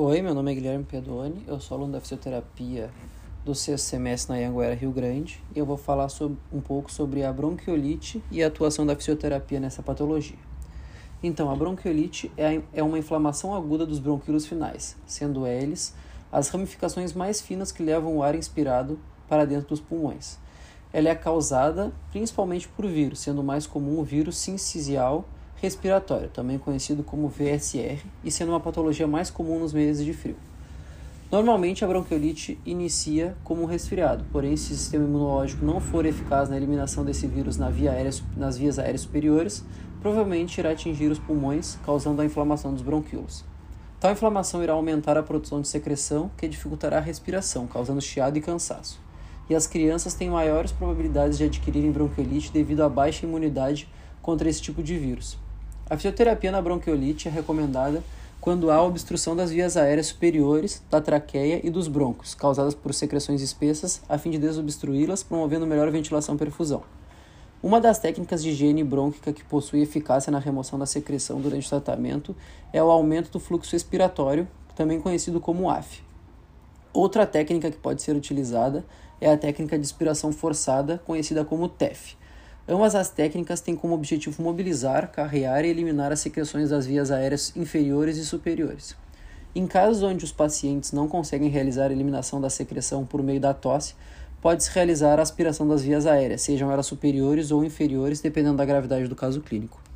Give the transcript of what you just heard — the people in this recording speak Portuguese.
Oi, meu nome é Guilherme Pedoni, eu sou aluno da fisioterapia do sexto semestre na Anguera Rio Grande e eu vou falar sobre, um pouco sobre a bronquiolite e a atuação da fisioterapia nessa patologia. Então, a bronquiolite é, é uma inflamação aguda dos bronquíolos finais, sendo eles as ramificações mais finas que levam o ar inspirado para dentro dos pulmões. Ela é causada principalmente por vírus, sendo mais comum o vírus sincicial respiratório, também conhecido como VSR, e sendo uma patologia mais comum nos meses de frio. Normalmente, a bronquiolite inicia como um resfriado, porém, se o sistema imunológico não for eficaz na eliminação desse vírus na via aérea, nas vias aéreas superiores, provavelmente irá atingir os pulmões, causando a inflamação dos bronquíolos. Tal inflamação irá aumentar a produção de secreção, que dificultará a respiração, causando chiado e cansaço. E as crianças têm maiores probabilidades de adquirirem bronquiolite devido à baixa imunidade contra esse tipo de vírus. A fisioterapia na bronquiolite é recomendada quando há obstrução das vias aéreas superiores, da traqueia e dos broncos, causadas por secreções espessas, a fim de desobstruí-las, promovendo melhor ventilação e perfusão. Uma das técnicas de higiene brônquica que possui eficácia na remoção da secreção durante o tratamento é o aumento do fluxo expiratório, também conhecido como AF. Outra técnica que pode ser utilizada é a técnica de expiração forçada, conhecida como TEF Ambas as técnicas têm como objetivo mobilizar, carrear e eliminar as secreções das vias aéreas inferiores e superiores. Em casos onde os pacientes não conseguem realizar a eliminação da secreção por meio da tosse, pode-se realizar a aspiração das vias aéreas, sejam elas superiores ou inferiores, dependendo da gravidade do caso clínico.